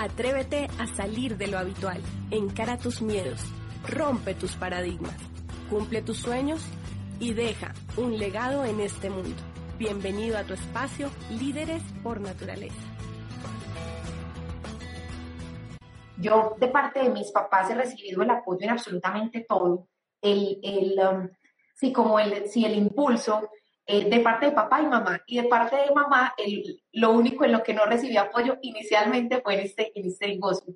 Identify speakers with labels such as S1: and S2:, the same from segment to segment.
S1: Atrévete a salir de lo habitual, encara tus miedos, rompe tus paradigmas, cumple tus sueños y deja un legado en este mundo. Bienvenido a tu espacio Líderes por Naturaleza.
S2: Yo de parte de mis papás he recibido el apoyo en absolutamente todo. El, el, um, sí, como el, sí, el impulso, eh, de parte de papá y mamá. Y de parte de mamá, el, lo único en lo que no recibí apoyo inicialmente fue en este, en este negocio.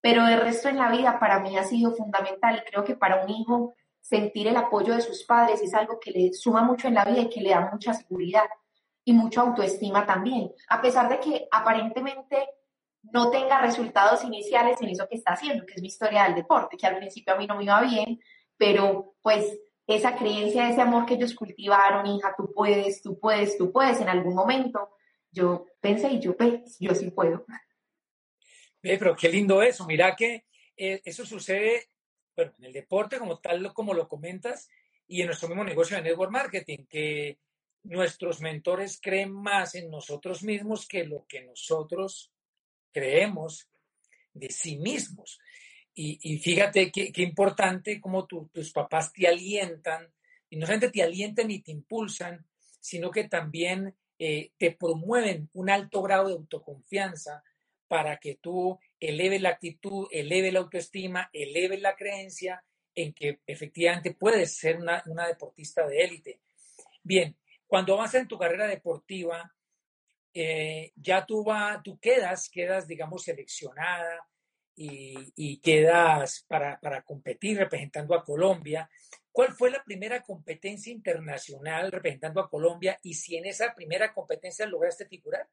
S2: Pero el resto en la vida para mí ha sido fundamental y creo que para un hijo sentir el apoyo de sus padres es algo que le suma mucho en la vida y que le da mucha seguridad y mucha autoestima también. A pesar de que aparentemente no tenga resultados iniciales en eso que está haciendo, que es mi historia del deporte, que al principio a mí no me iba bien, pero pues esa creencia, ese amor que ellos cultivaron, hija, tú puedes, tú puedes, tú puedes, en algún momento, yo pensé y yo, pues, yo sí puedo.
S3: pero qué lindo eso, mira que eh, eso sucede bueno, en el deporte como tal, como lo comentas, y en nuestro mismo negocio de network marketing, que nuestros mentores creen más en nosotros mismos que lo que nosotros creemos de sí mismos. Y, fíjate qué, importante como tus papás te alientan, y no solamente te alientan y te impulsan, sino que también eh, te promueven un alto grado de autoconfianza para que tú eleves la actitud, eleves la autoestima, eleves la creencia en que efectivamente puedes ser una, deportista de élite. Bien, cuando avanzas en tu carrera deportiva, eh, ya tú, tú quedas, quedas, digamos, seleccionada, y, quedas para, competir representando a Colombia. ¿Cuál fue la primera competencia internacional representando a Colombia y si en esa primera competencia lograste figurar?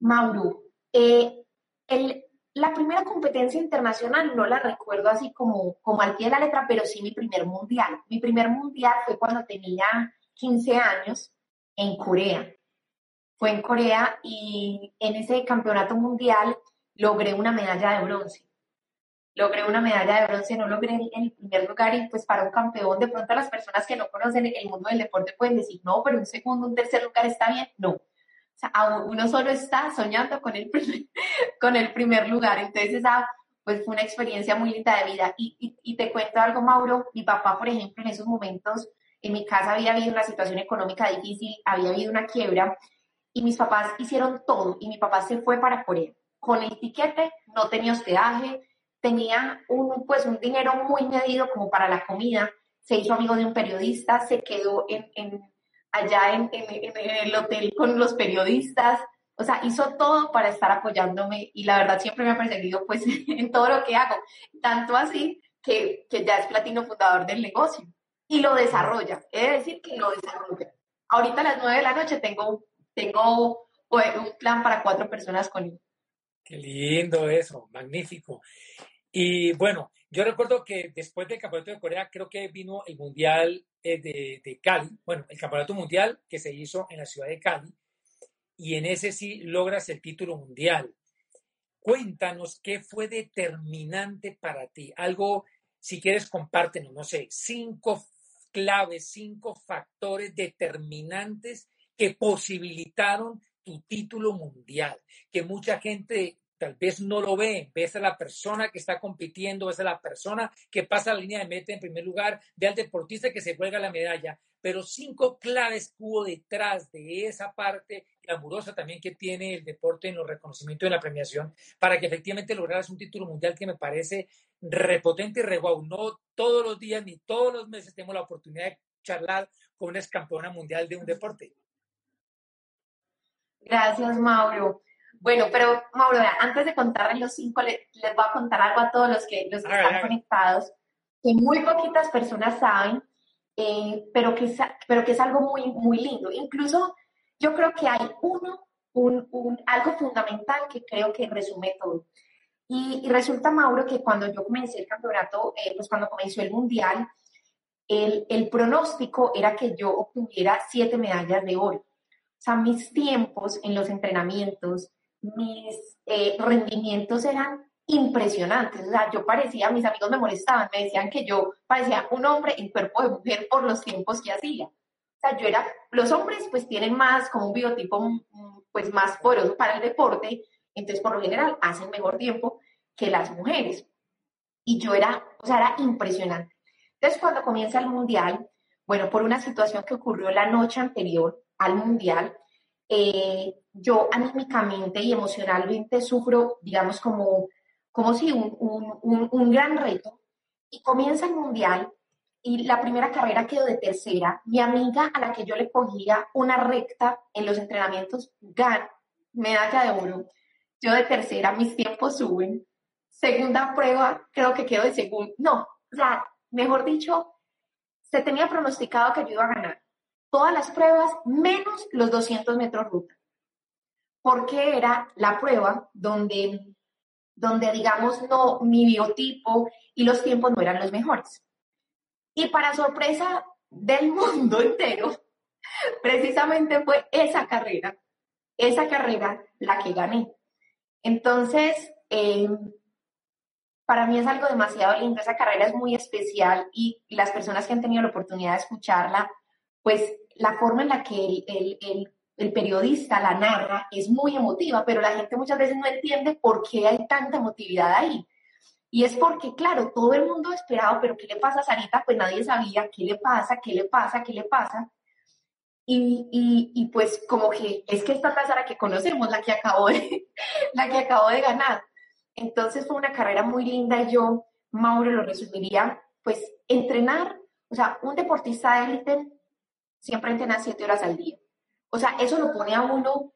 S2: Mauro, eh, la primera competencia internacional no la recuerdo así como, como al pie de la letra, pero sí mi primer mundial. Mi primer mundial fue cuando tenía 15 años en Corea fue en Corea y en ese campeonato mundial logré una medalla de bronce. Logré una medalla de bronce, no logré en el primer lugar y pues para un campeón, de pronto las personas que no conocen el mundo del deporte pueden decir, no, pero un segundo, un tercer lugar está bien. No. O sea, uno solo está soñando con el primer, con el primer lugar. Entonces esa pues fue una experiencia muy linda de vida. Y, y, y te cuento algo, Mauro, mi papá, por ejemplo, en esos momentos, en mi casa había habido una situación económica difícil, había habido una quiebra y mis papás hicieron todo y mi papá se fue para Corea. Con el tiquete no tenía hospedaje, tenía un, pues, un dinero muy medido como para la comida, se hizo amigo de un periodista, se quedó en, allá en, el hotel con los periodistas, o sea, hizo todo para estar apoyándome y la verdad siempre me ha perseguido pues en todo lo que hago, tanto así que, que ya es platino fundador del negocio y lo desarrolla, es decir, que lo desarrolla. Ahorita a las nueve de la noche tengo tengo pues, un plan para cuatro personas con él.
S3: Qué lindo eso, magnífico. Y bueno, yo recuerdo que después del Campeonato de Corea, creo que vino el Mundial eh, de, de, Cali, bueno, el Campeonato Mundial que se hizo en la ciudad de Cali, y en ese sí logras el título mundial. Cuéntanos qué fue determinante para ti. Algo, si quieres, compártenos, no sé, cinco claves, cinco factores determinantes que posibilitaron tu título mundial, que mucha gente tal vez no lo ve, ves a la persona que está compitiendo, ves a la persona que pasa la línea de meta en primer lugar, ve al deportista que se cuelga la medalla, pero cinco claves hubo detrás de esa parte amorosa también que tiene el deporte en los reconocimientos de la premiación para que efectivamente lograras un título mundial que me parece repotente y re No todos los días ni todos los meses tenemos la oportunidad de charlar con una campeona mundial de un deporte.
S2: Gracias, Mauro. Bueno, pero Mauro, antes de contarles los cinco, les, voy a contar algo a todos los que, los que están conectados, que muy poquitas personas saben eh, pero, que es, pero que es algo muy, muy lindo. Incluso yo creo que hay uno, un, un, algo fundamental que creo que resume todo. Y, y, resulta, Mauro, que cuando yo comencé el campeonato, eh, pues cuando comenzó el mundial, el, el, pronóstico era que yo obtuviera siete medallas de oro. O sea, mis tiempos en los entrenamientos, mis eh, rendimientos eran impresionantes. O sea, yo parecía, mis amigos me molestaban, me decían que yo parecía un hombre en cuerpo de mujer por los tiempos que hacía. O sea, yo era, los hombres pues tienen más como un biotipo mm, pues más poroso para el deporte, entonces por lo general hacen mejor tiempo que las mujeres. Y yo era, o sea, era impresionante. Entonces cuando comienza el mundial, bueno, por una situación que ocurrió la noche anterior al mundial, eh, yo anímicamente y emocionalmente sufro, digamos, como como si un, un, un, gran reto. Y comienza el mundial y la primera carrera quedó de tercera. Mi amiga a la que yo le cogía una recta en los entrenamientos gana medalla de oro. Yo de tercera, mis tiempos suben. Segunda prueba, creo que quedo de segundo. No, o sea, mejor dicho, se tenía pronosticado que yo iba a ganar todas las pruebas menos los 200 metros ruta. Porque era la prueba donde donde digamos, no, mi biotipo y los tiempos no eran los mejores. Y para sorpresa del mundo entero, precisamente fue esa carrera, esa carrera la que gané. Entonces, em, para mí es algo demasiado lindo, esa carrera es muy especial y, las personas que han tenido la oportunidad de escucharla, pues la forma en la que el, el el periodista la narra, es muy emotiva, pero la gente muchas veces no entiende por qué hay tanta emotividad ahí. Y es porque, claro, todo el mundo esperaba, pero ¿qué le pasa a Sarita? Pues nadie sabía qué le pasa, qué le pasa, qué le pasa. Y, y, y pues como que es que esta es la que conocemos, la que acabó de, la que acabó de ganar. Entonces fue una carrera muy linda y yo, Mauro, lo resumiría, pues entrenar, o sea, un deportista de élite siempre entrena siete horas al día o sea, eso lo pone a uno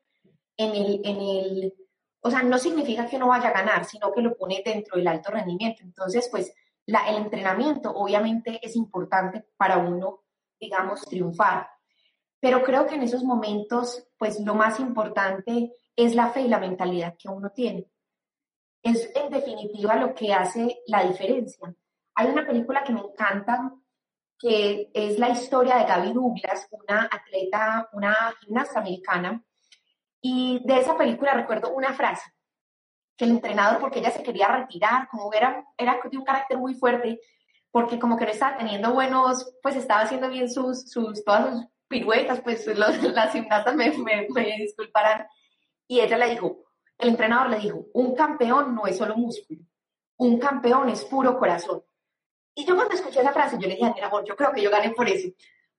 S2: en el, en el, o sea, no significa que uno vaya a ganar, sino que lo pone dentro del alto rendimiento. Entonces, pues, la, el entrenamiento obviamente es importante para uno, digamos, triunfar. Pero creo que en esos momentos, pues, lo más importante es la fe y la mentalidad que uno tiene. Es en definitiva lo que hace la diferencia. Hay una película que me encanta que es la historia de Gaby Douglas, una atleta, una gimnasta americana. Y de esa película recuerdo una frase, que el entrenador, porque ella se quería retirar, como era, era de un carácter muy fuerte, porque como que no estaba teniendo buenos, pues estaba haciendo bien sus, sus todas sus piruetas, pues las gimnastas me, me, me disculparán. Y ella le dijo, el entrenador le dijo, un campeón no es solo músculo, un campeón es puro corazón. Y yo cuando escuché esa frase, yo le dije, mira, amor, yo creo que yo gané por eso.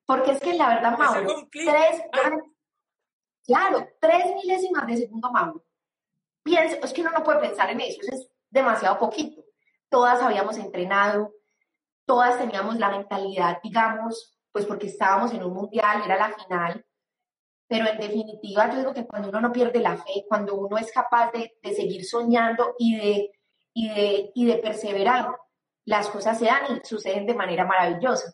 S2: Porque es que la verdad, Mauro, tres, ah. claro, tres milésimas de segundo, Mauro. Pienso, es que uno no puede pensar en eso, eso es demasiado poquito. Todas habíamos entrenado, todas teníamos la mentalidad, digamos, pues porque estábamos en un mundial, era la final, pero en definitiva yo digo que cuando uno no pierde la fe, cuando uno es capaz de, de seguir soñando y de, y, de, y de perseverar, las cosas se dan y suceden de manera maravillosa.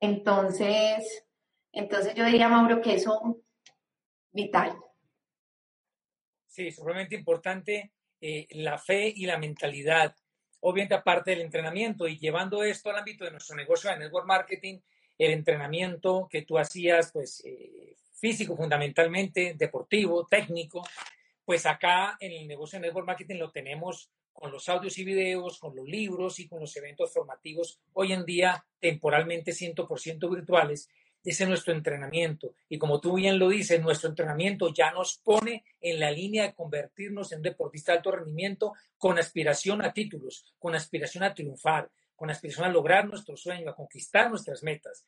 S2: Entonces, entonces yo diría, Mauro, que eso vital.
S3: Sí, sumamente importante eh, la fe y la mentalidad. Obviamente, aparte del entrenamiento y llevando esto al ámbito de nuestro negocio de network marketing, el entrenamiento que tú hacías, pues eh, físico fundamentalmente, deportivo, técnico, pues acá en el negocio de network marketing lo tenemos con los audios y videos, con los libros y con los eventos formativos, hoy en día temporalmente 100% virtuales, ese es nuestro entrenamiento. Y como tú bien lo dices, nuestro entrenamiento ya nos pone en la línea de convertirnos en deportista de alto rendimiento con aspiración a títulos, con aspiración a triunfar, con aspiración a lograr nuestro sueño, a conquistar nuestras metas.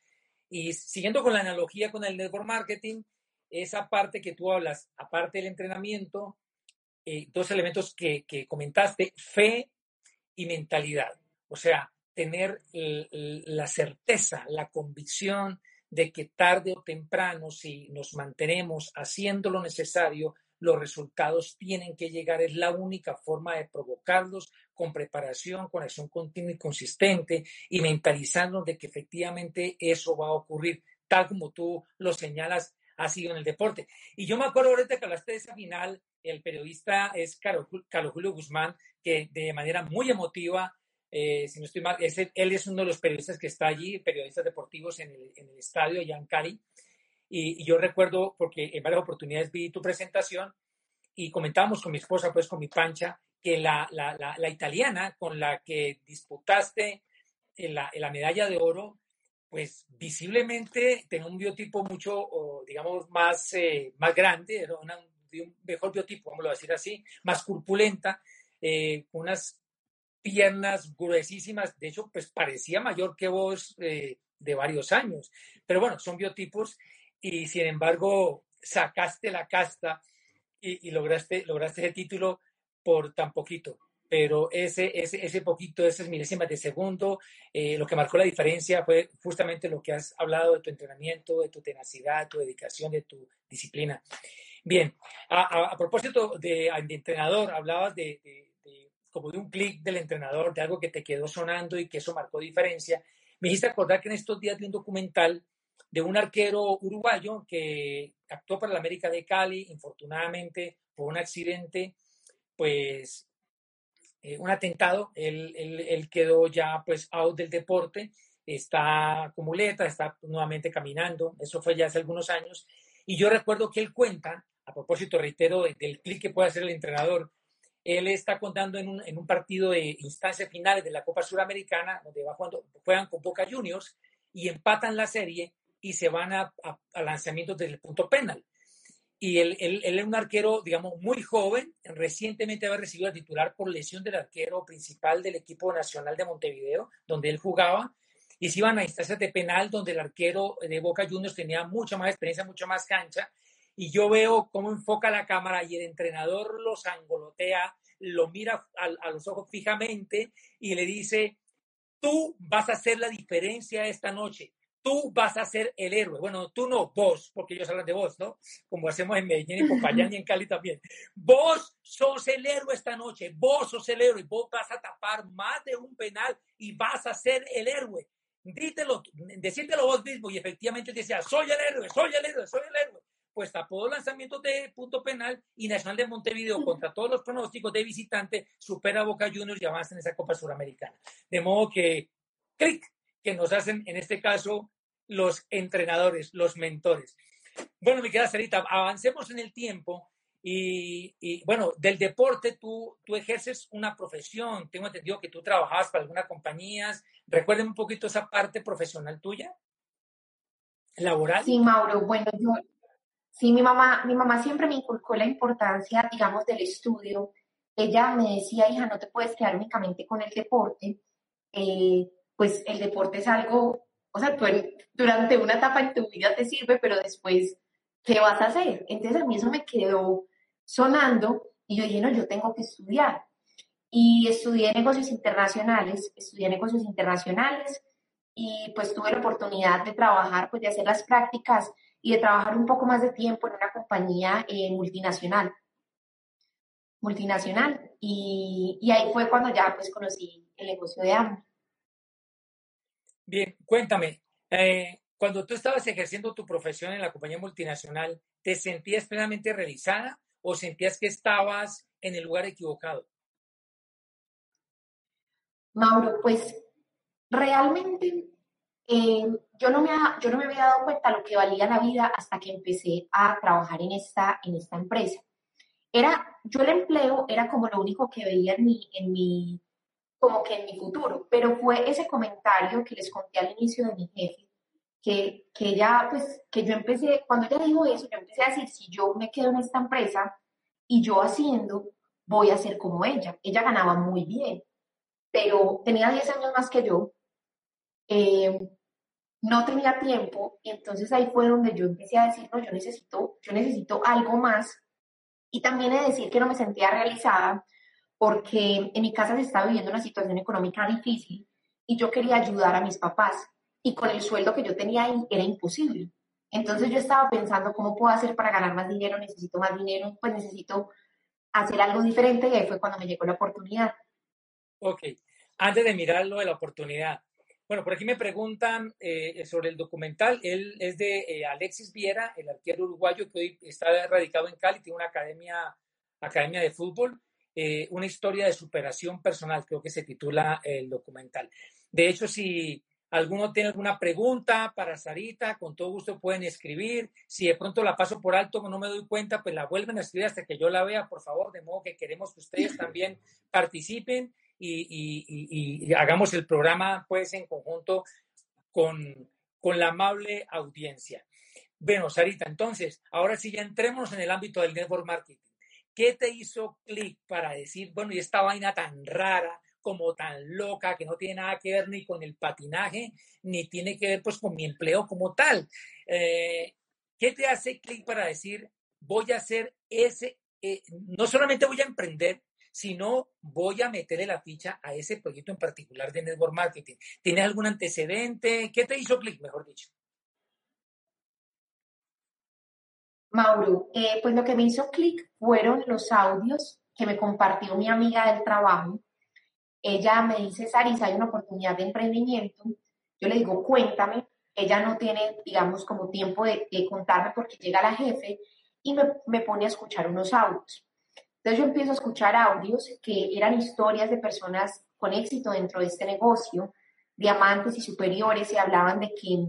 S3: Y siguiendo con la analogía con el network marketing, esa parte que tú hablas, aparte del entrenamiento, eh, dos elementos que, comentaste, fe y mentalidad. O sea, tener la certeza, la convicción de que tarde o temprano, si nos mantenemos haciendo lo necesario, los resultados tienen que llegar, es la única forma de provocarlos con preparación, con acción continua y consistente y mentalizando de que efectivamente eso va a ocurrir, tal como tú lo señalas, ha sido en el deporte. Y yo me acuerdo ahorita que hablaste de esa final, el periodista es Carlos, Julio Guzmán, que de manera muy emotiva eh, si no estoy mal, él es uno de los periodistas que está allí, periodistas deportivos en el, en el estadio allá en Cali. Y, yo recuerdo, porque en varias oportunidades vi tu presentación y comentábamos con mi esposa, pues con mi pancha, que la, la, la, italiana con la que disputaste la, la, medalla de oro, pues visiblemente tenía un biotipo mucho, digamos, más, eh, más grande, era una, un mejor biotipo, vamos a decir así, más corpulenta, eh, unas piernas gruesísimas, de hecho, pues parecía mayor que vos eh, de varios años, pero bueno, son biotipos y sin embargo sacaste la casta y, lograste, lograste ese título por tan poquito. Pero ese, ese, ese poquito, esas milésimas de segundo, eh, lo que marcó la diferencia fue justamente lo que has hablado de tu entrenamiento, de tu tenacidad, tu dedicación, de tu disciplina. Bien, a, propósito de, entrenador, hablabas de, de como de un clic del entrenador, de algo que te quedó sonando y que eso marcó diferencia. Me hiciste acordar que en estos días vi un documental de un arquero uruguayo que actuó para la América de Cali, infortunadamente por un accidente, pues eh, un atentado, él, él, quedó ya pues out del deporte, está con muleta, está nuevamente caminando, eso fue ya hace algunos años, y yo recuerdo que él cuenta, a propósito, reitero, del clic que puede hacer el entrenador, él está contando en un, en un partido de instancias finales de la Copa Suramericana, donde va jugando, juegan con Boca Juniors y empatan la serie y se van a, a, lanzamientos del punto penal. Y él, él, es un arquero, digamos, muy joven, recientemente había recibido el titular por lesión del arquero principal del equipo nacional de Montevideo, donde él jugaba, y se iban a instancias de penal donde el arquero de Boca Juniors tenía mucha más experiencia, mucha más cancha, y yo veo cómo enfoca la cámara y el entrenador los angolotea, lo mira a los ojos fijamente y le dice, tú vas a hacer la diferencia esta noche, tú vas a ser el héroe. Bueno, tú no, vos, porque ellos hablan de vos, ¿no? Como hacemos en Medellín y Popayán y en Cali también. Vos sos el héroe esta noche, vos sos el héroe, vos vas a tapar más de un penal y vas a ser el héroe. Dítelo, decírtelo vos mismo y efectivamente decía, soy el héroe, soy el héroe, soy el héroe. Pues tapó los lanzamientos de punto penal y Nacional de Montevideo contra todos los pronósticos de visitante supera a Boca Juniors y avanza en esa Copa Suramericana. De modo que, clic, que nos hacen, en este caso, los entrenadores, los mentores. Bueno, mi querida Sarita, avancemos en el tiempo y, bueno, del deporte tú, tú ejerces una profesión. Tengo entendido que tú trabajabas para algunas compañías. Recuerden un poquito esa parte profesional tuya, laboral.
S2: Sí, Mauro. Bueno, yo, sí, mi mamá, mi mamá siempre me inculcó la importancia, digamos, del estudio. Ella me decía, hija, no te puedes quedar únicamente con el deporte. Eh, pues el deporte es algo, o sea, durante una etapa en tu vida te sirve, pero después, ¿qué vas a hacer? Entonces a mí eso me quedó sonando y yo dije, no, yo tengo que estudiar. Y estudié negocios internacionales, estudié negocios internacionales y pues tuve la oportunidad de trabajar, pues de hacer las prácticas y de trabajar un poco más de tiempo en una compañía eh, multinacional. Multinacional. Y, y, ahí fue cuando ya pues conocí el negocio de AMO.
S3: Bien, cuéntame, eh, cuando tú estabas ejerciendo tu profesión en la compañía multinacional, ¿te sentías plenamente realizada o sentías que estabas en el lugar equivocado?
S2: Mauro, pues realmente eh, yo, no me yo no me había dado cuenta lo que valía la vida hasta que empecé a trabajar en esta, en esta empresa. Era, yo el empleo era como lo único que veía en mi, en mi, como que en mi futuro, pero fue ese comentario que les conté al inicio de mi jefe, que, que ella, pues, que yo empecé, cuando ella dijo eso, yo empecé a decir, si yo me quedo en esta empresa y yo haciendo, voy a ser como ella. Ella ganaba muy bien, pero tenía 10 años más que yo, eh, no tenía tiempo, y entonces ahí fue donde yo empecé a decir, no, yo necesito, yo necesito algo más, y también de decir que no me sentía realizada, porque en mi casa se estaba viviendo una situación económica difícil y yo quería ayudar a mis papás y con el sueldo que yo tenía ahí era imposible. Entonces yo estaba pensando cómo puedo hacer para ganar más dinero, necesito más dinero, pues necesito hacer algo diferente y ahí fue cuando me llegó la oportunidad.
S3: Ok, antes de mirar lo de la oportunidad, bueno, por aquí me preguntan eh, sobre el documental. Él es de eh, Alexis Viera, el arquero uruguayo que hoy está radicado en Cali, tiene una academia, academia de fútbol, eh, una historia de superación personal, creo que se titula el documental. De hecho, si alguno tiene alguna pregunta para Sarita, con todo gusto pueden escribir. Si de pronto la paso por alto, no me doy cuenta, pues la vuelven a escribir hasta que yo la vea, por favor, de modo que queremos que ustedes también participen y, hagamos el programa pues en conjunto con, con la amable audiencia. Bueno, Sarita, entonces, ahora sí ya entremos en el ámbito del network marketing. ¿Qué te hizo clic para decir, bueno, y esta vaina tan rara, como tan loca, que no tiene nada que ver ni con el patinaje, ni tiene que ver pues con mi empleo como tal? Eh, ¿Qué te hace clic para decir, voy a hacer ese, eh, no solamente voy a emprender, sino voy a meterle la ficha a ese proyecto en particular de network marketing. ¿Tienes algún antecedente? ¿Qué te hizo clic, mejor dicho?
S2: Mauro, eh, pues lo que me hizo clic fueron los audios que me compartió mi amiga del trabajo. Ella me dice, Sarisa, hay una oportunidad de emprendimiento. Yo le digo, cuéntame. Ella no tiene, digamos, como tiempo de, contarme porque llega la jefe y me, me pone a escuchar unos audios. Entonces yo empiezo a escuchar audios que eran historias de personas con éxito dentro de este negocio, diamantes y superiores, y hablaban de que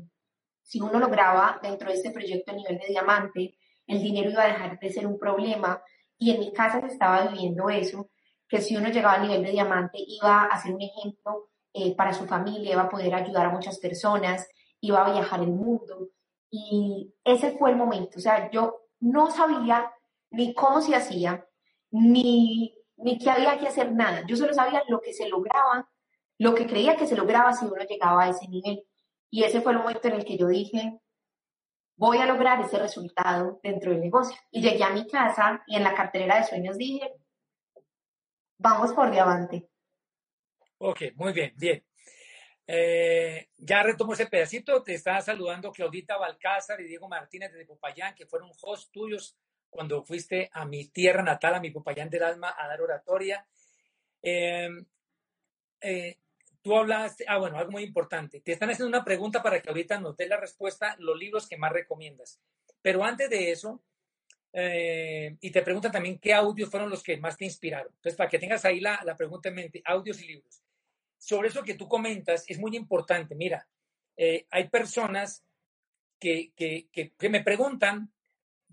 S2: si uno lograba dentro de este proyecto a nivel de diamante, el dinero iba a dejar de ser un problema. Y en mi casa se estaba viviendo eso, que si uno llegaba a nivel de diamante iba a ser un ejemplo eh, para su familia, iba a poder ayudar a muchas personas, iba a viajar el mundo. Y ese fue el momento. O sea, yo no sabía ni cómo se hacía, ni, ni que había que hacer nada. Yo solo sabía lo que se lograba, lo que creía que se lograba si uno llegaba a ese nivel. Y ese fue el momento en el que yo dije, voy a lograr ese resultado dentro del negocio. Y llegué a mi casa y en la cartelera de sueños dije, vamos por diamante.
S3: Ok, muy bien, bien. Eh, ya retomo ese pedacito. Te está saludando Claudita Balcázar y Diego Martínez de Popayán, que fueron host tuyos cuando fuiste a mi tierra natal, a mi Popayán del Alma, a dar oratoria. Em, eh, tú hablaste, ah, bueno, algo muy importante. Te están haciendo una pregunta para que ahorita nos dé la respuesta, los libros que más recomiendas. Pero antes de eso, eh, y te preguntan también qué audios fueron los que más te inspiraron. Entonces, para que tengas ahí la, la pregunta en mente, audios y libros. Sobre eso que tú comentas, es muy importante. Mira, eh, hay personas que, que, que, que me preguntan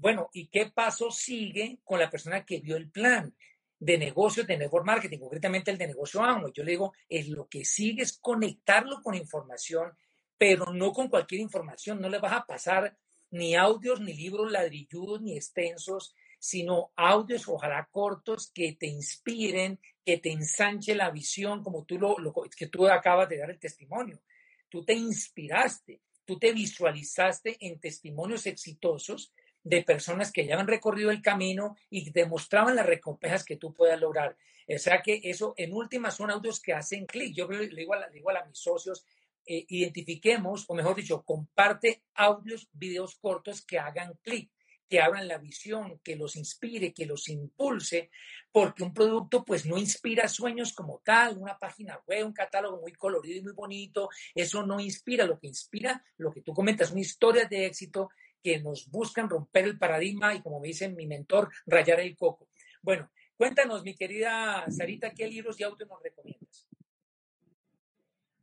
S3: bueno, ¿y qué paso sigue con la persona que vio el plan de negocios, de network marketing, concretamente el de negocio a uno? Yo le digo, es lo que sigue es conectarlo con información, pero no con cualquier información. No le vas a pasar ni audios, ni libros ladrilludos, ni extensos, sino audios, ojalá cortos, que te inspiren, que te ensanche la visión, como tú lo, lo que tú acabas de dar el testimonio. Tú te inspiraste, tú te visualizaste en testimonios exitosos de personas que ya han recorrido el camino y demostraban las recompensas que tú puedas lograr. O sea que eso, en últimas, son audios que hacen clic. Yo le digo a, digo a mis socios, eh, identifiquemos, o mejor dicho, comparte audios, videos cortos que hagan clic, que abran la visión, que los inspire, que los impulse, porque un producto pues no inspira sueños como tal, una página web, un catálogo muy colorido y muy bonito, eso no inspira, lo que inspira, lo que tú comentas, una historia de éxito que nos buscan romper el paradigma y, como me dice mi mentor, rayar el coco. Bueno, cuéntanos, mi querida Sarita, ¿qué libros y audios nos recomiendas?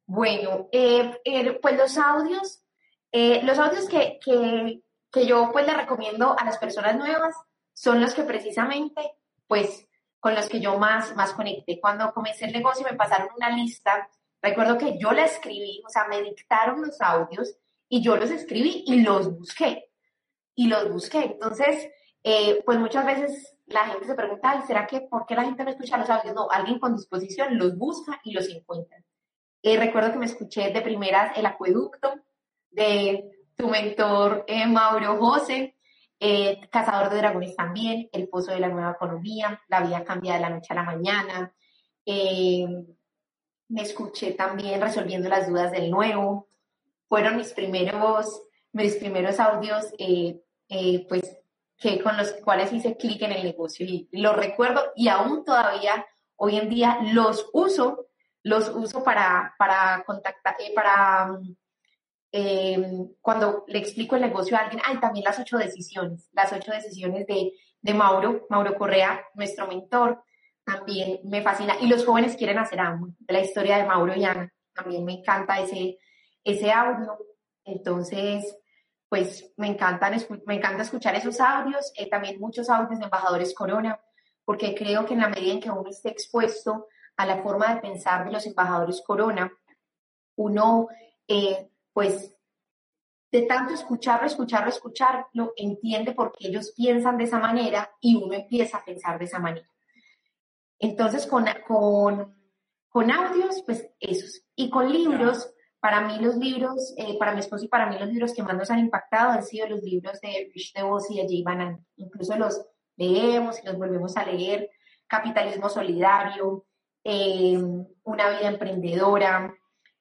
S2: Bueno, eh, eh, pues los audios, eh, los audios que, que, que, yo pues le recomiendo a las personas nuevas son los que precisamente, pues, con los que yo más, más conecté. Cuando comencé el negocio me pasaron una lista, recuerdo que yo la escribí, o sea, me dictaron los audios y yo los escribí y los busqué. Y los busqué. Entonces, eh, pues muchas veces la gente se pregunta, ¿será que por qué la gente no escucha los audios? No, alguien con disposición los busca y los encuentra. Eh, recuerdo que me escuché de primeras El Acueducto de tu mentor eh, Mauro José, Cazador de Dragones también, El Pozo de la Nueva Economía, La Vida Cambia de la Noche a la Mañana. me escuché también Resolviendo las Dudas del Nuevo, fueron mis primeros, mis primeros audios, eh, eh, pues, que con los cuales hice clic en el negocio y los recuerdo y aún todavía hoy en día los uso, los uso para, para contactar, eh, para cuando le explico el negocio a alguien, hay también las ocho decisiones, las ocho decisiones de, de Mauro, Mauro Correa, nuestro mentor, también me fascina. Y los jóvenes quieren hacer algo, la historia de Mauro y Ana, también me encanta ese, ese audio. Entonces, pues me, encantan, me encanta escuchar esos audios, eh, también muchos audios de embajadores Corona, porque creo que en la medida en que uno esté expuesto a la forma de pensar de los embajadores Corona, uno, eh, pues, de tanto escucharlo, escucharlo, escucharlo, entiende por qué ellos piensan de esa manera y uno empieza a pensar de esa manera. Entonces, con, con, con audios, pues esos. Y con libros, para mí los libros, eh, para mi esposo y para mí los libros que más nos han impactado han sido los libros de Rich DeVos y de Jay Banan. Incluso los leemos y los volvemos a leer. Capitalismo solidario, eh, Una vida emprendedora,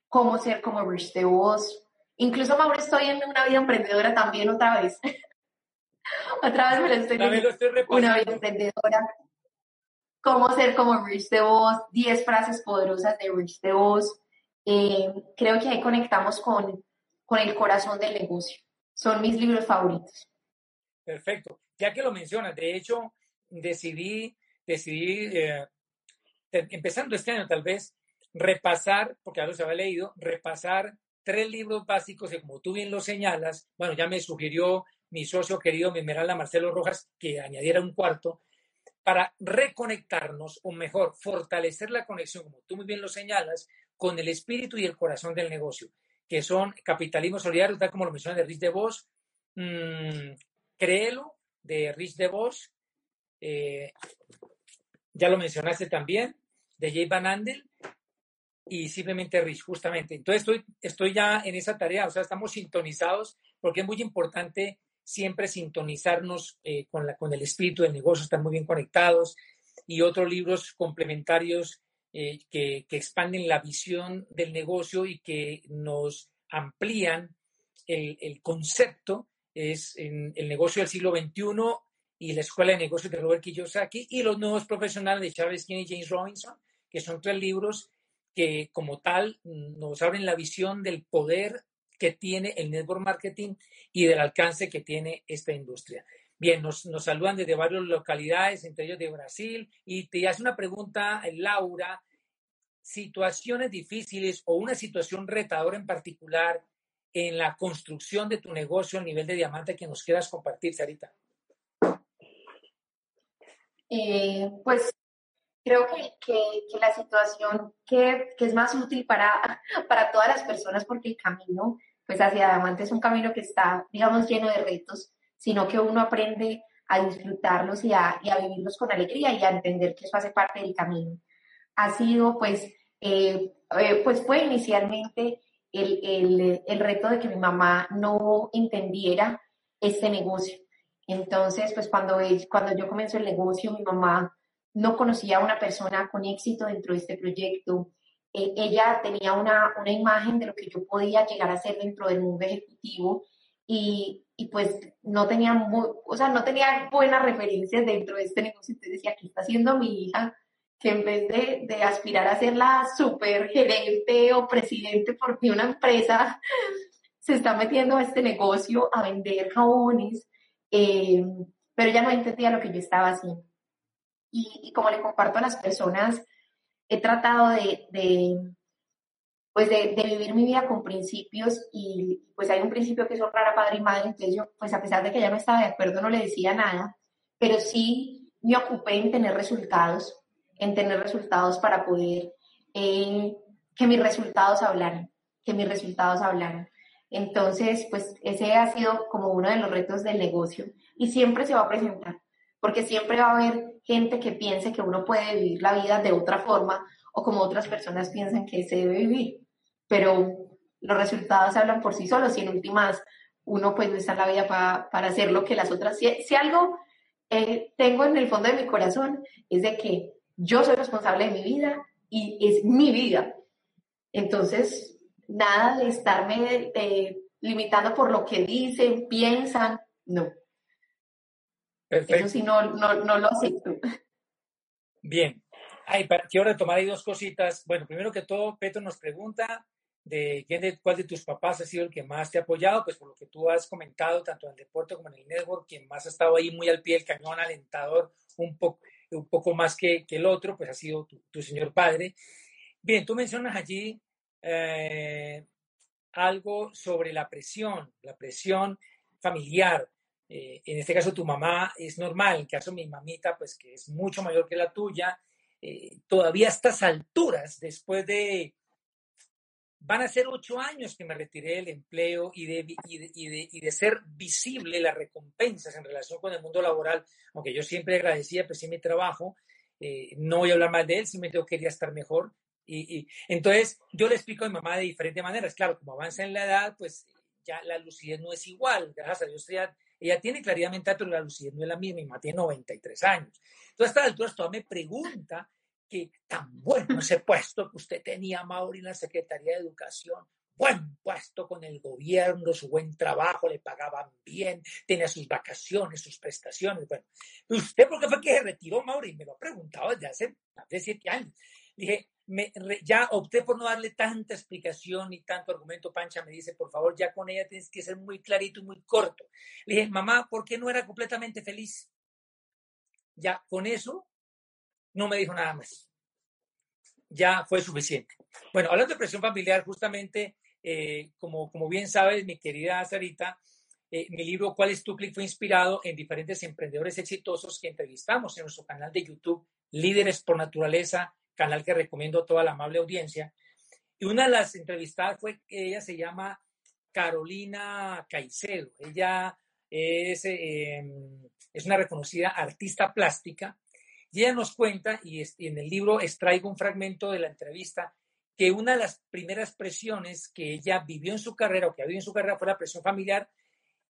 S2: Cómo ser como Rich DeVos. Incluso, Mauro, estoy en Una vida emprendedora también otra vez. otra vez me lo estoy
S3: leyendo.
S2: Una vida emprendedora cómo ser como Rich DeVos, 10 frases poderosas de Rich DeVos. Eh, creo que ahí conectamos con, con el corazón del negocio. Son mis libros favoritos.
S3: Perfecto. Ya que lo mencionas, de hecho, decidí, decidí eh, empezando este año tal vez, repasar, porque ya los había leído, repasar tres libros básicos que como tú bien lo señalas, bueno, ya me sugirió mi socio querido, mi Esmeralda Marcelo Rojas, que añadiera un cuarto, para reconectarnos, o mejor, fortalecer la conexión, como tú muy bien lo señalas, con el espíritu y el corazón del negocio, que son capitalismo solidario, tal como lo menciona de Rich DeVos, mmm, Créelo, de Rich DeVos, eh, ya lo mencionaste también, de Jay Van Andel, y simplemente Rich, justamente. Entonces estoy, estoy ya en esa tarea, o sea, estamos sintonizados, porque es muy importante siempre sintonizarnos eh, con, la, con el espíritu del negocio, estar muy bien conectados y otros libros complementarios eh, que, expanden la visión del negocio y que nos amplían el, concepto, es en el negocio del siglo XXI y la Escuela de Negocios de Robert Kiyosaki y los nuevos profesionales de Charles King y James Robinson, que son tres libros que como tal nos abren la visión del poder que tiene el network marketing y del alcance que tiene esta industria. Bien, nos, saludan desde varias localidades, entre ellos de Brasil, y te hace una pregunta, Laura, situaciones difíciles o una situación retadora en particular en la construcción de tu negocio a nivel de diamante que nos quieras compartir, Sarita.
S2: Eh, pues creo que, que, la situación que, que, es más útil para, para todas las personas, porque el camino pues hacia adelante es un camino que está, digamos, lleno de retos, sino que uno aprende a disfrutarlos y a, y a vivirlos con alegría y a entender que eso hace parte del camino. Ha sido, pues, eh, eh, pues fue inicialmente el, el, el reto de que mi mamá no entendiera este negocio. Entonces, pues cuando, cuando yo comencé el negocio, mi mamá no conocía a una persona con éxito dentro de este proyecto. Eh, ella tenía una, una, imagen de lo que yo podía llegar a ser dentro del mundo ejecutivo y, y pues no tenía, muy, o sea, no tenía buenas referencias dentro de este negocio. Entonces decía, ¿qué está haciendo mi hija? Que en vez de, de aspirar a ser la super gerente o presidente por una empresa, se está metiendo a este negocio a vender jabones. Eh, pero ella no entendía lo que yo estaba haciendo y, como le comparto a las personas, he tratado de, de pues de, de, vivir mi vida con principios y pues hay un principio que es honrar a padre y madre, entonces yo pues a pesar de que ella no estaba de acuerdo no le decía nada, pero sí me ocupé en tener resultados, en tener resultados para poder eh, que mis resultados hablaran, que mis resultados hablaran. Entonces, pues ese ha sido como uno de los retos del negocio y siempre se va a presentar porque siempre va a haber gente que piense que uno puede vivir la vida de otra forma o como otras personas piensan que se debe vivir, pero los resultados hablan por sí solos y en últimas uno pues no está en la vida para hacer lo que las otras, si, si algo eh, tengo en el fondo de mi corazón es de que yo soy responsable de mi vida y es mi vida. Entonces, nada de estarme eh, limitando por lo que dicen, piensan, no. Perfecto. Eso sí, no, no, no lo acepto.
S3: Bien. Ay, quiero retomar ahí dos cositas. Bueno, primero que todo, Petro nos pregunta de, de cuál de tus papás ha sido el que más te ha apoyado, pues por lo que tú has comentado, tanto en el deporte como en el network, quien más ha estado ahí muy al pie del cañón, alentador, un poco, un poco más que, que el otro, pues ha sido tu, señor padre. Bien, tú mencionas allí eh, algo sobre la presión, la presión familiar. Eh, en este caso tu mamá es normal, en el caso de mi mamita, pues que es mucho mayor que la tuya, eh, todavía a estas alturas, después de Van a ser ocho años que me retiré del empleo y de, y de, ser visible las recompensas en relación con el mundo laboral, aunque yo siempre agradecía, pues mi trabajo, eh, no voy a hablar mal de él, simplemente yo quería estar mejor. Y, entonces yo le explico a mi mamá de diferentes maneras. Claro, como avanza en la edad, pues ya la lucidez no es igual. Gracias a Dios, ella, ella tiene claridad mental, pero la lucidez no es la misma. Mi mamá tiene 93 años. Entonces, a esta altura, todavía me pregunta que tan bueno ese puesto que usted tenía, Mauri, en la Secretaría de Educación, buen puesto con el gobierno, su buen trabajo, le pagaban bien, tenía sus vacaciones, sus prestaciones. Bueno, ¿usted por qué fue que se retiró, Mauri? Me lo ha preguntado desde hace más de siete años. Dije, ya opté por no darle tanta explicación y tanto argumento. Pancha me dice, por favor, ya con ella tienes que ser muy clarito y muy corto. Le dije, mamá, ¿por qué no era completamente feliz? Ya con eso no me dijo nada más. Ya fue suficiente. Bueno, hablando de presión familiar, justamente, eh, como, como bien sabes, mi querida Sarita, eh, mi libro ¿Cuál es tu clic? fue inspirado en diferentes emprendedores exitosos que entrevistamos en nuestro canal de YouTube, Líderes por Naturaleza, canal que recomiendo a toda la amable audiencia. Y una de las entrevistadas fue ella se llama Carolina Caicedo. Ella es, eh, es una reconocida artista plástica ella nos cuenta, y, en el libro extraigo un fragmento de la entrevista, que una de las primeras presiones que ella vivió en su carrera o que ha vivido en su carrera fue la presión familiar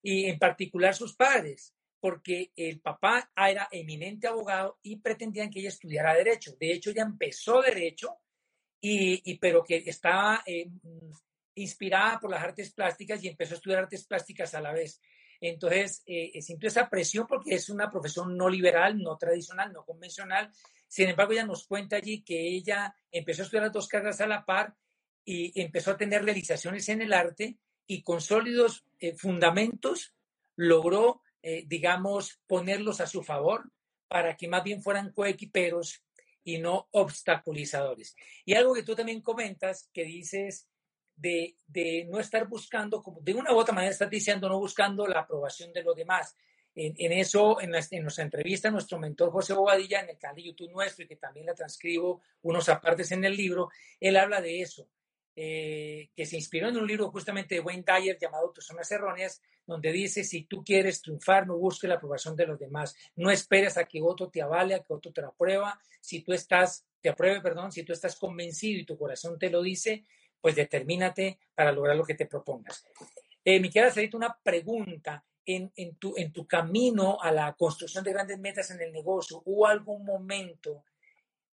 S3: y en particular sus padres, porque el papá era eminente abogado y pretendían que ella estudiara derecho. De hecho, ella empezó derecho, y, pero que estaba eh, inspirada por las artes plásticas y empezó a estudiar artes plásticas a la vez. Entonces, eh, sintió esa presión porque es una profesión no liberal, no tradicional, no convencional. Sin embargo, ella nos cuenta allí que ella empezó a estudiar las dos carreras a la par y empezó a tener realizaciones en el arte y con sólidos eh, fundamentos logró, eh, digamos, ponerlos a su favor para que más bien fueran coequiperos y no obstaculizadores. Y algo que tú también comentas, que dices de, no estar buscando, como de una u otra manera estás diciendo, no buscando la aprobación de los demás. En, eso, en, en, nuestra entrevista, nuestro mentor José Bobadilla, en el canal de YouTube nuestro, y que también la transcribo unos apartes en el libro, él habla de eso, eh, que se inspiró en un libro justamente de Wayne Dyer llamado Tus zonas erróneas, donde dice, si tú quieres triunfar, no busques la aprobación de los demás, no esperes a que otro te avale, a que otro te aprueba, si tú estás, te apruebe, perdón, si tú estás convencido y tu corazón te lo dice, pues determínate para lograr lo que te propongas. Eh, me quiero hacer una pregunta. En, en, tu, en tu camino a la construcción de grandes metas en el negocio, ¿hubo algún momento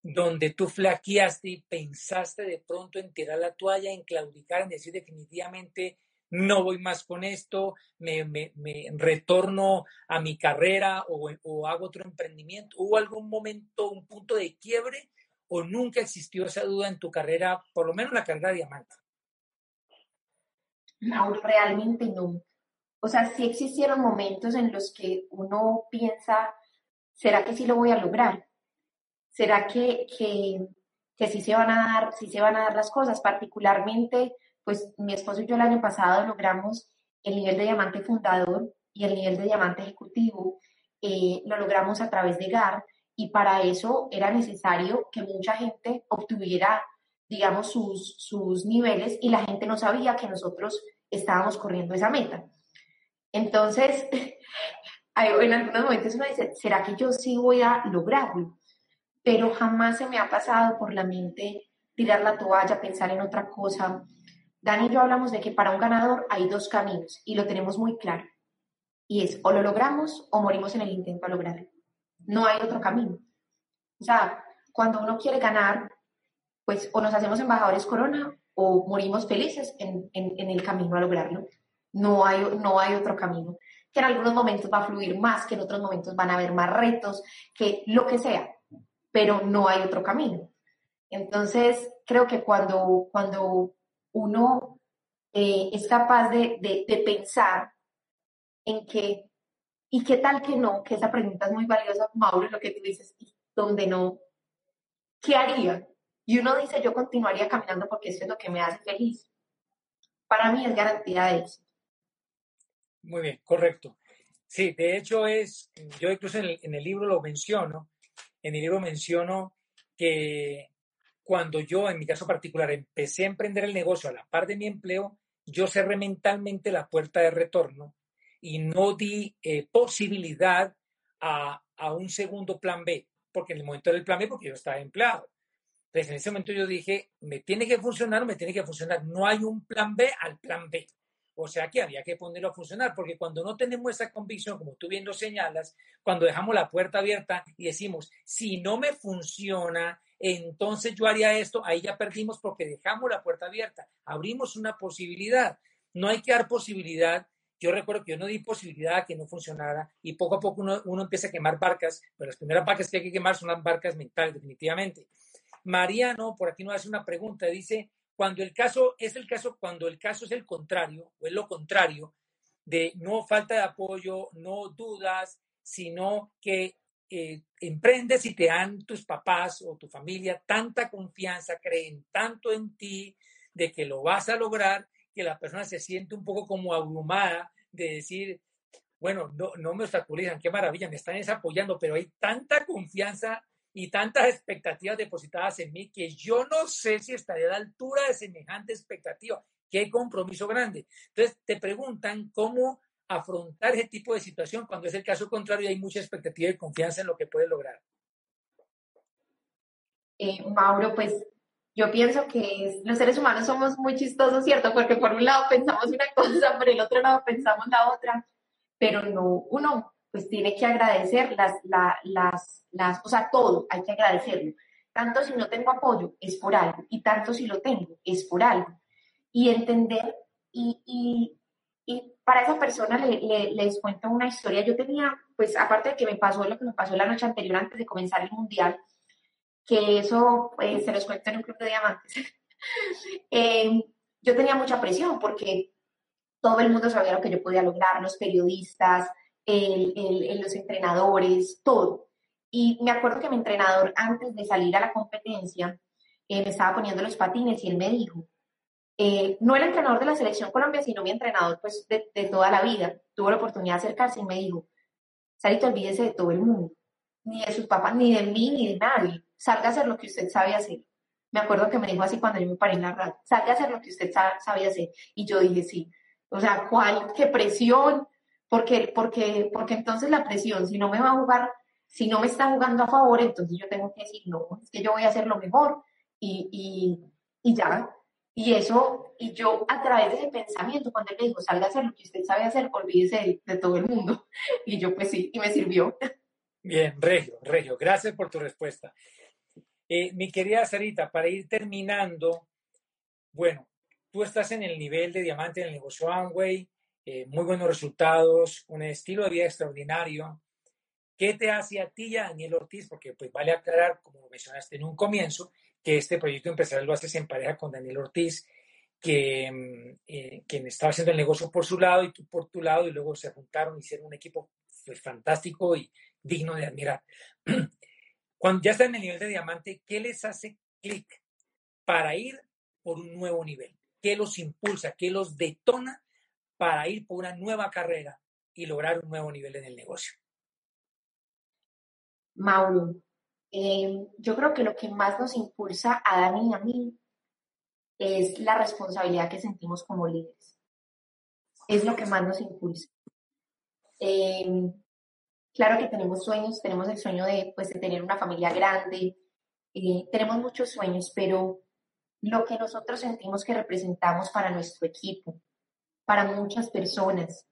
S3: donde tú flaqueaste y pensaste de pronto en tirar la toalla, en claudicar, en decir definitivamente no voy más con esto, me, me, me retorno a mi carrera o, o, hago otro emprendimiento? ¿Hubo algún momento, un punto de quiebre o nunca existió esa duda en tu carrera, por lo menos la carrera de diamante?
S2: No, realmente no. O sea, sí existieron momentos en los que uno piensa, ¿será que sí lo voy a lograr? ¿Será que, que, que sí, se van a dar, sí se van a dar las cosas? Particularmente, pues mi esposo y yo el año pasado logramos el nivel de diamante fundador y el nivel de diamante ejecutivo. Eh, lo logramos a través de GAR y para eso era necesario que mucha gente obtuviera, digamos, sus, sus niveles y la gente no sabía que nosotros estábamos corriendo esa meta. Entonces, en algunos momentos uno dice, ¿será que yo sí voy a lograrlo? Pero jamás se me ha pasado por la mente tirar la toalla, pensar en otra cosa. Dani y yo hablamos de que para un ganador hay dos caminos y lo tenemos muy claro. Y es o lo logramos o morimos en el intento a lograrlo. No hay otro camino. O sea, cuando uno quiere ganar, pues o nos hacemos embajadores corona o morimos felices en, el camino a lograrlo. no hay, no hay otro camino, que en algunos momentos va a fluir más, que en otros momentos van a haber más retos, que lo que sea, pero no hay otro camino. Entonces, creo que cuando, cuando uno eh, es capaz de, de, pensar en que, y qué tal que no, que esa pregunta es muy valiosa, Mauro, lo que tú dices, donde no, ¿qué haría? Y uno dice, yo continuaría caminando porque eso es lo que me hace feliz. Para mí es garantía de éxito.
S3: Muy bien, correcto. Sí, de hecho es, yo incluso en el, en el libro lo menciono, en el libro menciono que cuando yo, en mi caso particular, empecé a emprender el negocio a la par de mi empleo, yo cerré mentalmente la puerta de retorno y no di eh, posibilidad a, a, un segundo plan B, porque en el momento del plan B, porque yo estaba empleado. Entonces, en ese momento yo dije, me tiene que funcionar o me tiene que funcionar. No hay un plan B al plan B. O sea que había que ponerlo a funcionar, porque cuando no tenemos esa convicción, como tú viendo señalas, cuando dejamos la puerta abierta y decimos, si no me funciona, entonces yo haría esto, ahí ya perdimos porque dejamos la puerta abierta, abrimos una posibilidad. No hay que dar posibilidad. Yo recuerdo que yo no di posibilidad a que no funcionara y poco a poco uno, uno empieza a quemar barcas, pero las primeras barcas que hay que quemar son las barcas mentales, definitivamente. Mariano, por aquí nos hace una pregunta, dice, cuando el caso es el caso, cuando el caso es el contrario, o es lo contrario, de no falta de apoyo, no dudas, sino que eh, emprendes y te dan tus papás o tu familia tanta confianza, creen tanto en ti, de que lo vas a lograr, que la persona se siente un poco como abrumada de decir, bueno, no, no me obstaculizan, qué maravilla, me están apoyando, pero hay tanta confianza y tantas expectativas depositadas en mí que yo no sé si estaré a la altura de semejante expectativa. Qué compromiso grande. Entonces te preguntan cómo afrontar ese tipo de situación cuando es el caso contrario y hay mucha expectativa y confianza en lo que puede lograr.
S2: Eh, Mauro, pues yo pienso que los seres humanos somos muy chistosos, ¿cierto? Porque por un lado pensamos una cosa, por el otro lado pensamos la otra, pero no, uno pues tiene que agradecer las, las, las, o sea, todo, hay que agradecerlo. Tanto si no tengo apoyo, es por algo, y tanto si lo tengo, es por algo. Y entender, y, y, y para esa persona le, le, les cuento una historia. Yo tenía, pues aparte de que me pasó lo que me pasó la noche anterior antes de comenzar el mundial, que eso pues, se los cuento en un club de diamantes, eh, yo tenía mucha presión porque todo el mundo sabía lo que yo podía lograr, los periodistas, el, los entrenadores, todo. Y me acuerdo que mi entrenador, antes de salir a la competencia, eh, me estaba poniendo los patines y él me dijo, eh, no el entrenador de la selección Colombia, sino mi entrenador pues, de, toda la vida, tuvo la oportunidad de acercarse y me dijo, Sarito, olvídese de todo el mundo, ni de sus papás, ni de mí, ni de nadie, salga a hacer lo que usted sabe hacer. Me acuerdo que me dijo así cuando yo me paré en la radio, salga a hacer lo que usted sabe hacer. Y yo dije, sí, o sea, ¿cuál? ¿Qué presión? Porque, porque, porque entonces la presión, si no me va a jugar, si no me está jugando a favor, entonces yo tengo que decir, no, es que yo voy a hacer lo mejor y, y, y ya. Y eso, y yo a través de ese pensamiento, cuando él me dijo, salga a hacer lo que usted sabe hacer, olvídese de, todo el mundo. Y yo, pues sí, y me sirvió.
S3: Bien, Regio, Regio, gracias por tu respuesta. Eh, mi querida Sarita, para ir terminando, bueno, tú estás en el nivel de diamante en el negocio Amway, eh, muy buenos resultados, un estilo de vida extraordinario. ¿Qué te hace a ti y a Daniel Ortiz? Porque pues vale aclarar, como mencionaste en un comienzo, que este proyecto empresarial lo haces en pareja con Daniel Ortiz, que mm, eh, quien estaba haciendo el negocio por su lado y tú por tu lado, y luego se juntaron y hicieron un equipo pues, fantástico y digno de admirar. Cuando ya están en el nivel de diamante, ¿qué les hace clic para ir por un nuevo nivel? ¿Qué los impulsa? ¿Qué los detona para ir por una nueva carrera y lograr un nuevo nivel en el negocio?
S2: Mauro, eh, yo creo que lo que más nos impulsa a Dani y a mí es la responsabilidad que sentimos como líderes. Es lo que más nos impulsa. Eh, claro que tenemos sueños, tenemos el sueño de, pues, de tener una familia grande, eh, tenemos muchos sueños, pero lo que nosotros sentimos que representamos para nuestro equipo, para muchas personas.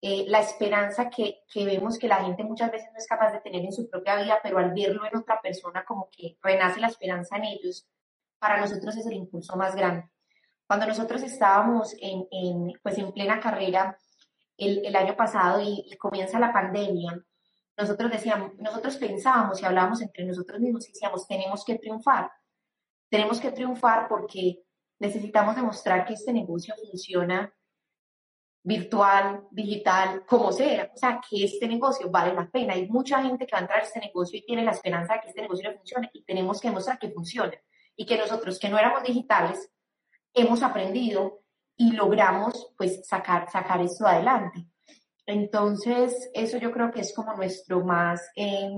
S2: Eh, la esperanza que, que, vemos que la gente muchas veces no es capaz de tener en su propia vida, pero al verlo en otra persona como que renace la esperanza en ellos, para nosotros es el impulso más grande. Cuando nosotros estábamos en, en pues en plena carrera el, el año pasado y, y, comienza la pandemia, nosotros decíamos, nosotros pensábamos y hablábamos entre nosotros mismos y decíamos, tenemos que triunfar. Tenemos que triunfar porque necesitamos demostrar que este negocio funciona virtual, digital, como sea. O sea, que este negocio vale la pena. Hay mucha gente que va a entrar a este negocio y tiene la esperanza de que este negocio le funcione y tenemos que demostrar que funciona. Y que nosotros que no éramos digitales, hemos aprendido y logramos pues sacar, sacar esto adelante. Entonces, eso yo creo que es como nuestro más, eh,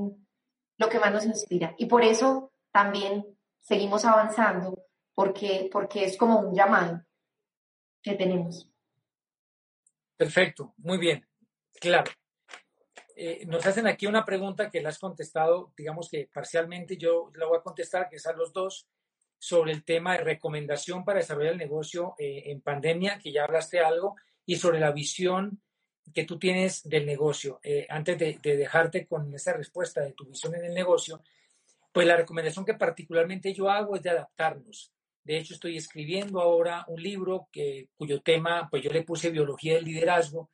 S2: lo que más nos inspira. Y por eso también seguimos avanzando, porque, porque es como un llamado que tenemos.
S3: Perfecto, muy bien, claro. Eh, nos hacen aquí una pregunta que la has contestado, digamos que parcialmente, yo la voy a contestar, que es a los dos, sobre el tema de recomendación para desarrollar el negocio eh, en pandemia, que ya hablaste algo, y sobre la visión que tú tienes del negocio. Eh, antes de, de, dejarte con esa respuesta de tu visión en el negocio, pues la recomendación que particularmente yo hago es de adaptarnos. De hecho, estoy escribiendo ahora un libro que, cuyo tema, pues yo le puse biología del liderazgo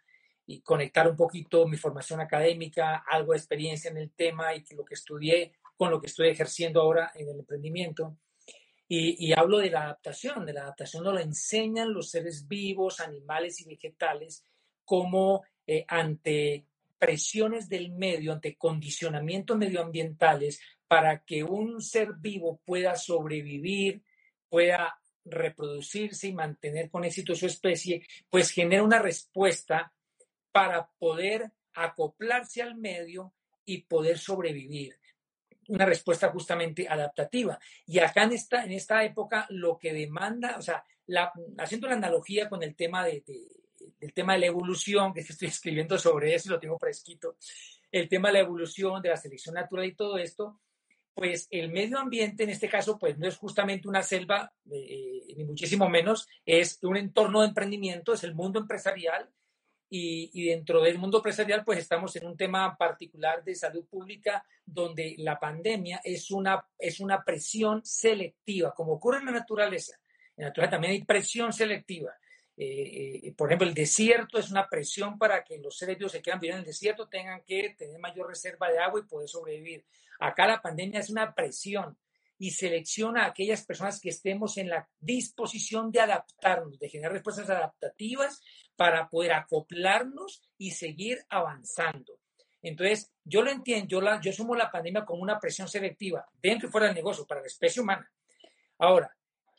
S3: y conectar un poquito mi formación académica, algo de experiencia en el tema y lo que estudié con lo que estoy ejerciendo ahora en el emprendimiento. Y, hablo de la adaptación, de la adaptación nos lo enseñan los seres vivos, animales y vegetales, como eh, ante presiones del medio, ante condicionamientos medioambientales, para que un ser vivo pueda sobrevivir, pueda reproducirse y mantener con éxito su especie, pues genera una respuesta para poder acoplarse al medio y poder sobrevivir. Una respuesta justamente adaptativa. Y acá en esta, en esta época lo que demanda, o sea, la, haciendo la analogía con el tema de, de, del tema de la evolución, que estoy escribiendo sobre eso y lo tengo fresquito, el tema de la evolución, de la selección natural y todo esto, pues el medio ambiente en este caso pues no es justamente una selva, eh, ni muchísimo menos, es un entorno de emprendimiento, es el mundo empresarial y, y, dentro del mundo empresarial pues estamos en un tema particular de salud pública donde la pandemia es una, es una presión selectiva, como ocurre en la naturaleza. En la naturaleza también hay presión selectiva. Eh, eh, por ejemplo, el desierto es una presión para que los seres vivos que quieran vivir en el desierto tengan que tener mayor reserva de agua y poder sobrevivir. Acá la pandemia es una presión y selecciona a aquellas personas que estemos en la disposición de adaptarnos, de generar respuestas adaptativas para poder acoplarnos y seguir avanzando. Entonces, yo lo entiendo, yo, la, yo sumo la pandemia como una presión selectiva dentro y fuera del negocio para la especie humana. Ahora,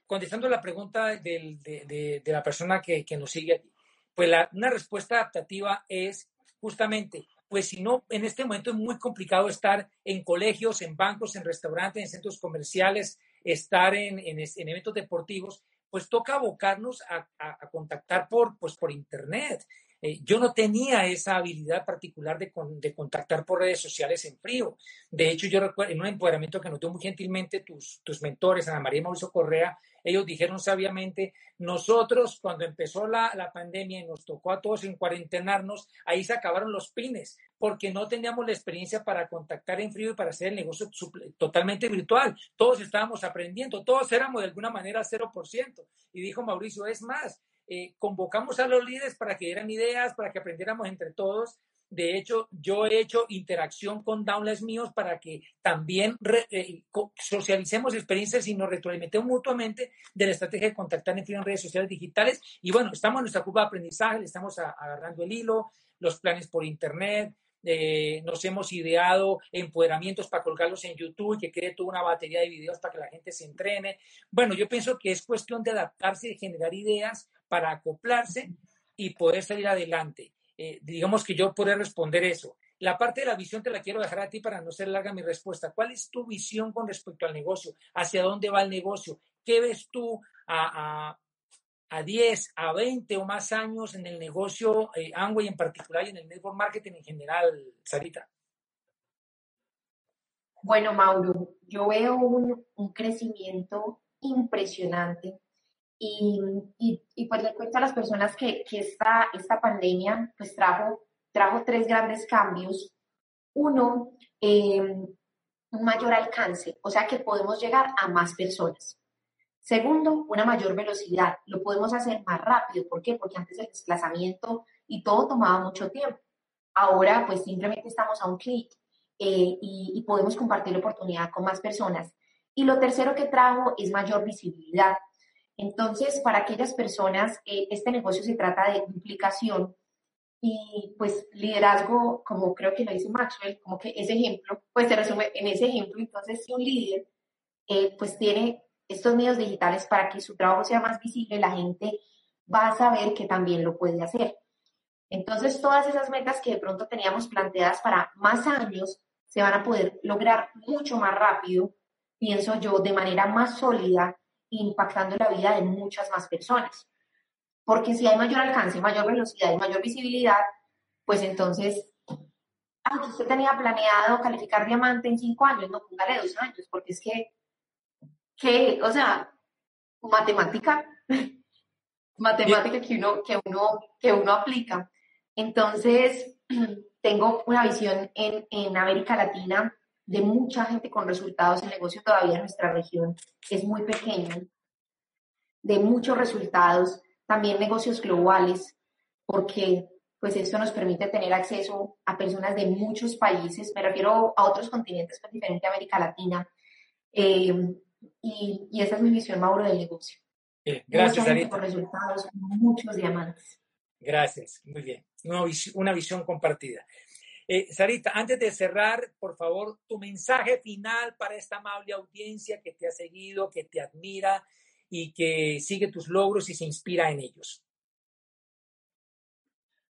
S3: contestando la pregunta de, la persona que, nos sigue aquí, pues la, una respuesta adaptativa es justamente, pues si no, en este momento es muy complicado estar en colegios, en bancos, en restaurantes, en centros comerciales, estar en eventos deportivos, pues toca abocarnos a, a, a, contactar por, pues por internet. Eh, yo no tenía esa habilidad particular de, con, de, contactar por redes sociales en frío. De hecho, yo recuerdo en un empoderamiento que notó muy gentilmente tus, tus mentores, Ana María y Mauricio Correa, ellos dijeron sabiamente, nosotros cuando empezó la, la, pandemia y nos tocó a todos en cuarentenarnos, ahí se acabaron los pines, porque no teníamos la experiencia para contactar en frío y para hacer el negocio totalmente virtual. Todos estábamos aprendiendo, todos éramos de alguna manera 0%. Y dijo Mauricio, es más, eh, convocamos a los líderes para que dieran ideas, para que aprendiéramos entre todos de hecho, yo he hecho interacción con downlines míos para que también re, eh, socialicemos experiencias y nos retroalimentemos mutuamente de la estrategia de contactar en, redes sociales digitales. Y bueno, estamos en nuestra curva de aprendizaje, le estamos a, agarrando el hilo, los planes por internet, eh, nos hemos ideado empoderamientos para colgarlos en YouTube que quede toda una batería de videos para que la gente se entrene. Bueno, yo pienso que es cuestión de adaptarse y generar ideas para acoplarse y poder salir adelante eh, digamos que yo podría responder eso. La parte de la visión te la quiero dejar a ti para no ser larga mi respuesta. ¿Cuál es tu visión con respecto al negocio? ¿Hacia dónde va el negocio? ¿Qué ves tú a, a, a 10, a 20 o más años en el negocio eh, Amway en particular y en el network marketing en general, Sarita?
S2: Bueno, Mauro, yo veo un, un crecimiento impresionante y, y, y, pues le cuento a las personas que, que esta, esta pandemia pues trajo, trajo tres grandes cambios. Uno, eh, un mayor alcance, o sea que podemos llegar a más personas. Segundo, una mayor velocidad. Lo podemos hacer más rápido. ¿Por qué? Porque antes el desplazamiento y todo tomaba mucho tiempo. Ahora, pues simplemente estamos a un clic eh, y, podemos compartir la oportunidad con más personas. Y lo tercero que trajo es mayor visibilidad. Entonces, para aquellas personas, eh, este negocio se trata de duplicación y pues liderazgo, como creo que lo dice Maxwell, como que ese ejemplo, pues se resume en ese ejemplo. Entonces, si un líder eh, pues tiene estos medios digitales para que su trabajo sea más visible, la gente va a saber que también lo puede hacer. Entonces, todas esas metas que de pronto teníamos planteadas para más años se van a poder lograr mucho más rápido, pienso yo, de manera más sólida, impactando la vida de muchas más personas. Porque si hay mayor alcance, mayor velocidad y mayor visibilidad, pues entonces, aunque usted tenía planeado calificar diamante en cinco años, no póngale dos años, porque es que que, o sea, matemática, matemática que uno, que uno, que uno aplica. Entonces, tengo una visión en, en América Latina de mucha gente con resultados. El negocio todavía en nuestra región es muy pequeño, de muchos resultados, también negocios globales, porque pues esto nos permite tener acceso a personas de muchos países, me refiero a otros continentes, pues diferente a América Latina, eh, y, esa es mi visión, Mauro, del negocio.
S3: gracias, Sarita.
S2: Por resultados, muchos diamantes.
S3: Gracias, muy bien. Una, visión compartida. Eh, Sarita, antes de cerrar, por favor, tu mensaje final para esta amable audiencia que te ha seguido, que te admira y que sigue tus logros y se inspira en ellos.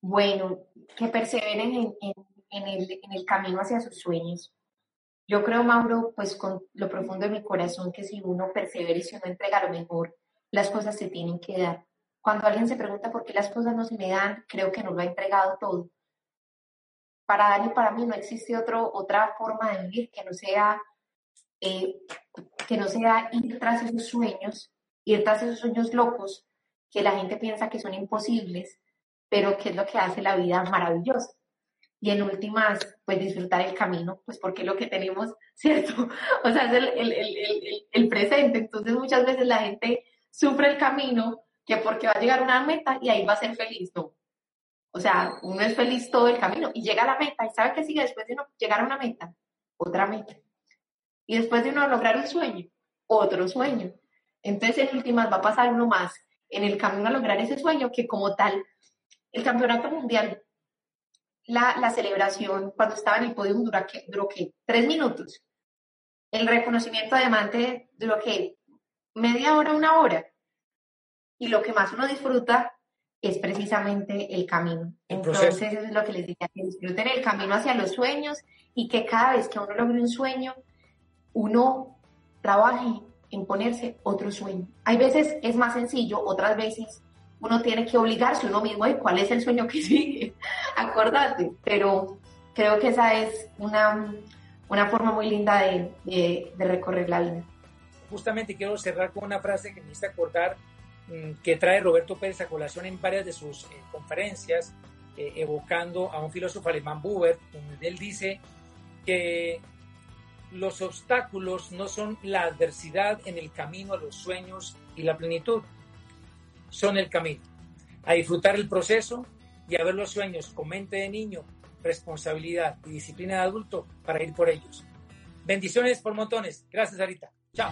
S2: Bueno, que perseveren en, el, camino hacia sus sueños, yo creo, Mauro, pues con lo profundo de mi corazón, que si uno persevera y si uno entrega lo mejor, las cosas se tienen que dar. Cuando alguien se pregunta por qué las cosas no se me dan, creo que no lo ha entregado todo. Para Dani, para mí no existe otra forma de vivir que no sea eh, que no sea ir tras esos sueños, ir tras esos sueños locos que la gente piensa que son imposibles, pero que es lo que hace la vida maravillosa y en últimas, pues disfrutar el camino, pues porque lo que tenemos, ¿cierto? O sea, es el, el, presente. Entonces muchas veces la gente sufre el camino que porque va a llegar una meta y ahí va a ser feliz, ¿no? O sea, uno es feliz todo el camino y llega a la meta y sabe que sigue después de uno llegar a una meta, otra meta. Y después de uno lograr un sueño, otro sueño. Entonces en últimas va a pasar uno más en el camino a lograr ese sueño que como tal, el campeonato mundial la, celebración cuando estaba en el podio duró, duró ¿qué? tres minutos. El reconocimiento de diamante duró ¿qué? media hora, una hora. Y lo que más uno disfruta es precisamente el camino. Entonces, eso es lo que les diría, que disfruten el camino hacia los sueños y que cada vez que uno logre un sueño, uno trabaje en ponerse otro sueño. Hay veces es más sencillo, otras veces uno tiene que obligarse uno mismo, ¿y cuál es el sueño que sigue? Acordate, pero creo que esa es una, una forma muy linda de, de, recorrer la vida.
S3: Justamente quiero cerrar con una frase que me hice acordar que trae Roberto Pérez a colación en varias de sus eh, conferencias, eh, evocando a un filósofo alemán, Buber, donde él dice que los obstáculos no son la adversidad en el camino a los sueños y la plenitud, son el camino. A disfrutar el proceso y a ver los sueños con mente de niño, responsabilidad y disciplina de adulto para ir por ellos. Bendiciones por montones. Gracias, Arita. Chao.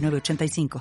S4: 85